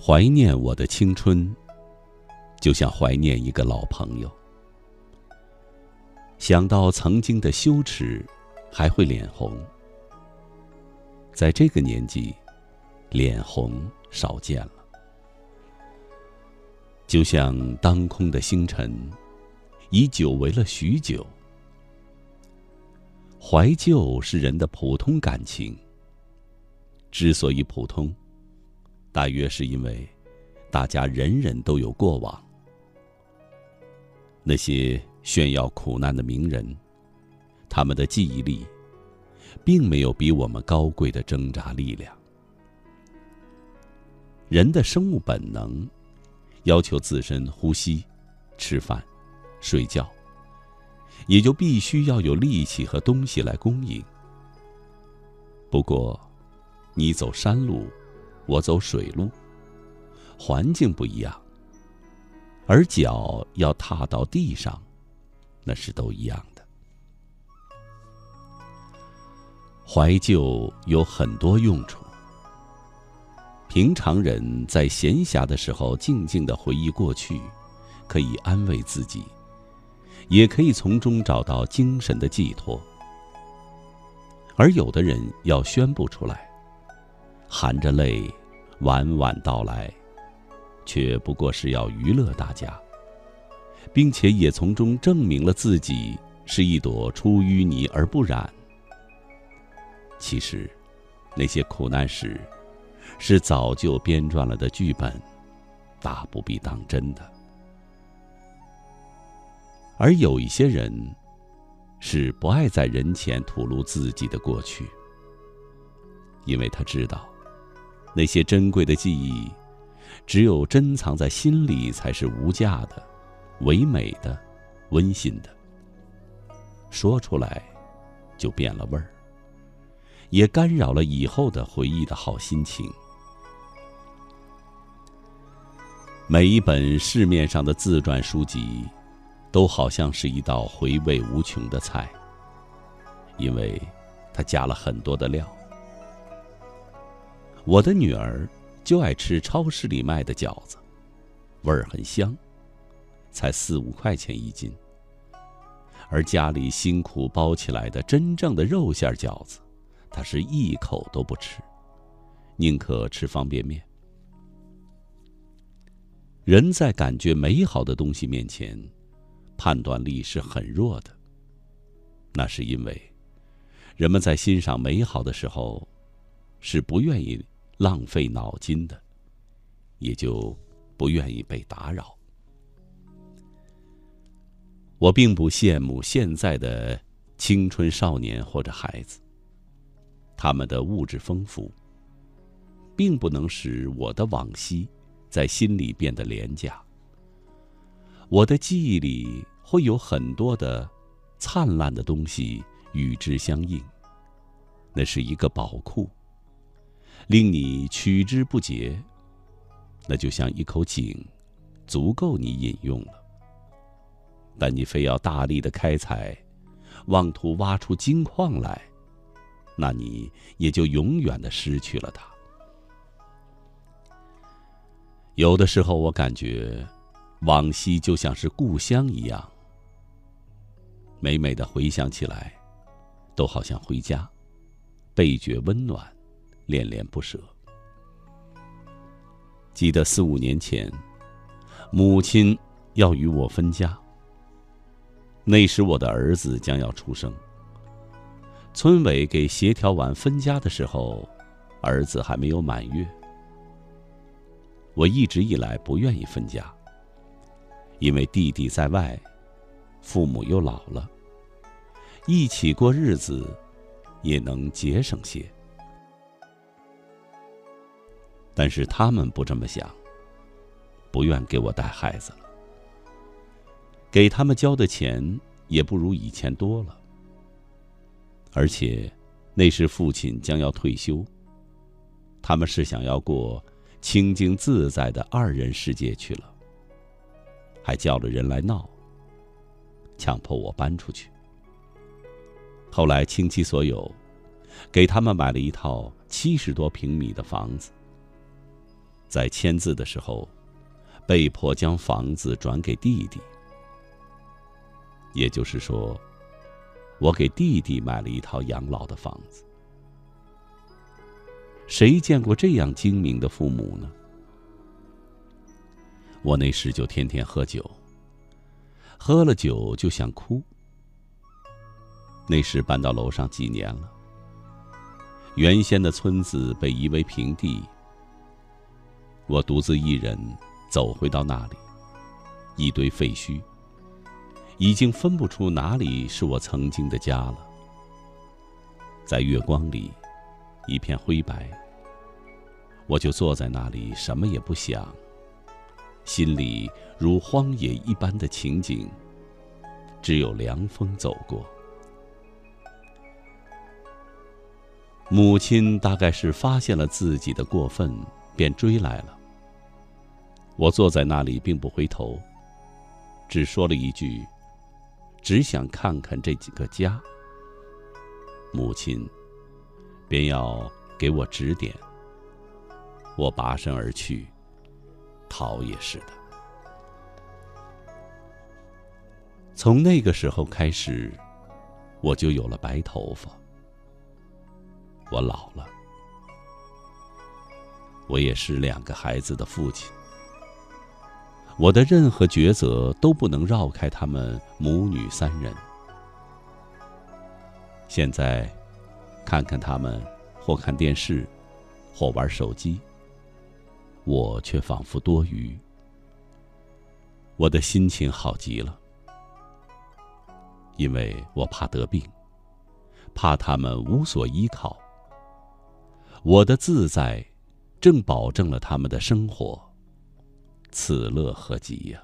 怀念我的青春，就像怀念一个老朋友。想到曾经的羞耻，还会脸红。在这个年纪，脸红少见了。就像当空的星辰，已久违了许久。怀旧是人的普通感情。之所以普通，大约是因为大家人人都有过往。那些炫耀苦难的名人，他们的记忆力，并没有比我们高贵的挣扎力量。人的生物本能。要求自身呼吸、吃饭、睡觉，也就必须要有力气和东西来供应。不过，你走山路，我走水路，环境不一样，而脚要踏到地上，那是都一样的。怀旧有很多用处。平常人在闲暇的时候静静的回忆过去，可以安慰自己，也可以从中找到精神的寄托。而有的人要宣布出来，含着泪，晚晚道来，却不过是要娱乐大家，并且也从中证明了自己是一朵出淤泥而不染。其实，那些苦难史。是早就编撰了的剧本，大不必当真的。而有一些人，是不爱在人前吐露自己的过去，因为他知道，那些珍贵的记忆，只有珍藏在心里才是无价的、唯美的、温馨的。说出来，就变了味儿，也干扰了以后的回忆的好心情。每一本市面上的自传书籍，都好像是一道回味无穷的菜，因为它加了很多的料。我的女儿就爱吃超市里卖的饺子，味儿很香，才四五块钱一斤。而家里辛苦包起来的真正的肉馅饺子，她是一口都不吃，宁可吃方便面。人在感觉美好的东西面前，判断力是很弱的。那是因为，人们在欣赏美好的时候，是不愿意浪费脑筋的，也就不愿意被打扰。我并不羡慕现在的青春少年或者孩子，他们的物质丰富，并不能使我的往昔。在心里变得廉价。我的记忆里会有很多的灿烂的东西与之相应，那是一个宝库，令你取之不竭。那就像一口井，足够你饮用了。但你非要大力的开采，妄图挖出金矿来，那你也就永远的失去了它。有的时候，我感觉往昔就像是故乡一样，每每的回想起来，都好像回家，倍觉温暖，恋恋不舍。记得四五年前，母亲要与我分家，那时我的儿子将要出生。村委给协调完分家的时候，儿子还没有满月。我一直以来不愿意分家，因为弟弟在外，父母又老了，一起过日子也能节省些。但是他们不这么想，不愿给我带孩子了，给他们交的钱也不如以前多了，而且那时父亲将要退休，他们是想要过。清静自在的二人世界去了，还叫了人来闹，强迫我搬出去。后来倾其所有，给他们买了一套七十多平米的房子。在签字的时候，被迫将房子转给弟弟。也就是说，我给弟弟买了一套养老的房子。谁见过这样精明的父母呢？我那时就天天喝酒，喝了酒就想哭。那时搬到楼上几年了，原先的村子被夷为平地，我独自一人走回到那里，一堆废墟，已经分不出哪里是我曾经的家了。在月光里，一片灰白，我就坐在那里，什么也不想。心里如荒野一般的情景，只有凉风走过。母亲大概是发现了自己的过分，便追来了。我坐在那里，并不回头，只说了一句：“只想看看这几个家。”母亲便要给我指点，我拔身而去。逃也是的。从那个时候开始，我就有了白头发。我老了，我也是两个孩子的父亲。我的任何抉择都不能绕开他们母女三人。现在，看看他们，或看电视，或玩手机。我却仿佛多余，我的心情好极了，因为我怕得病，怕他们无所依靠。我的自在，正保证了他们的生活，此乐何极呀！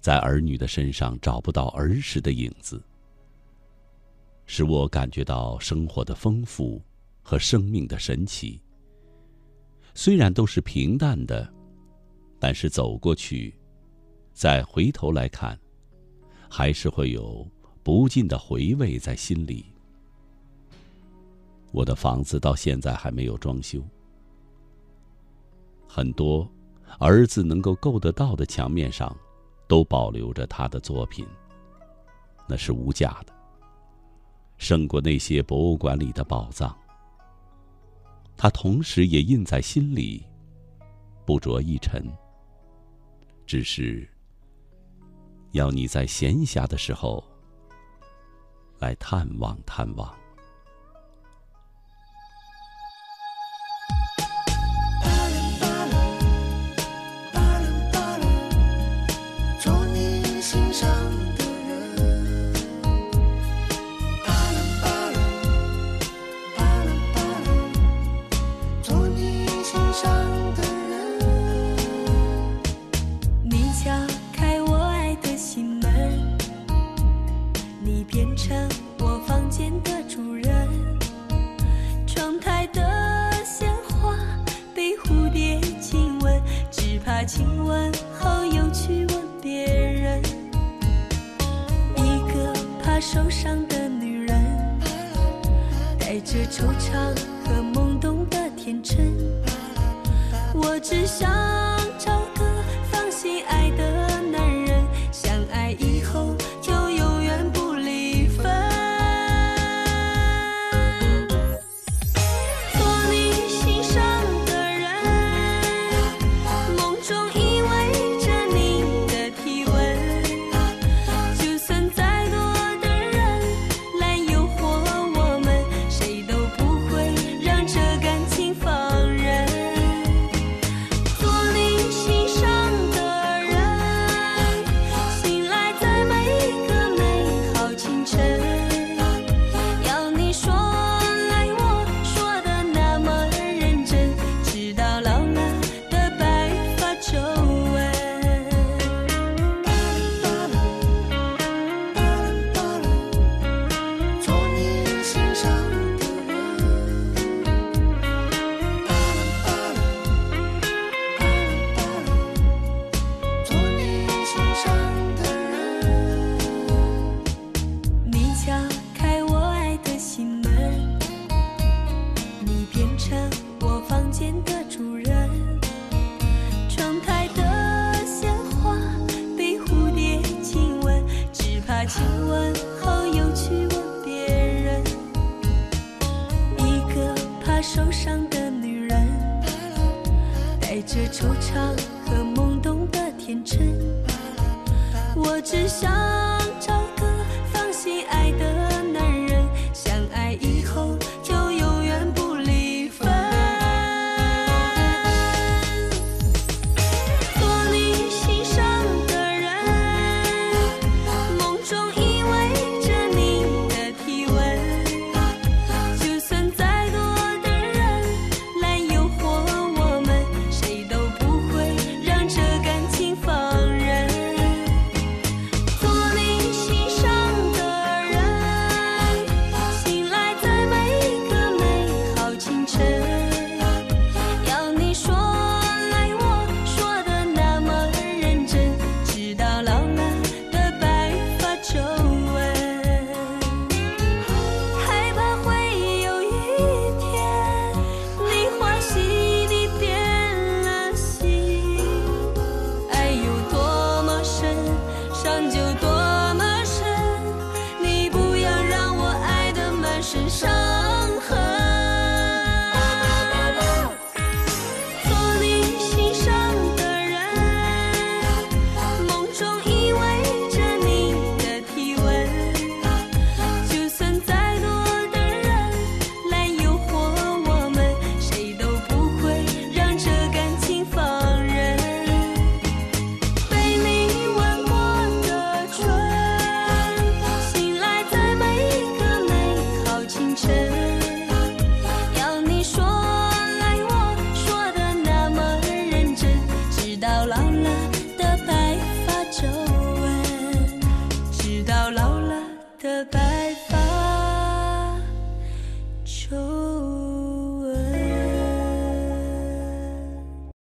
在儿女的身上找不到儿时的影子，使我感觉到生活的丰富。和生命的神奇，虽然都是平淡的，但是走过去，再回头来看，还是会有不尽的回味在心里。我的房子到现在还没有装修，很多儿子能够够得到的墙面上，都保留着他的作品，那是无价的，胜过那些博物馆里的宝藏。他同时也印在心里，不着一尘。只是要你在闲暇的时候来探望探望。惆怅和懵懂的天真，我只想。成我房间的主人窗台的鲜花被蝴蝶亲吻只怕亲吻后又去吻别人。一个怕受伤的女人带着惆怅和懵懂的天真。我只想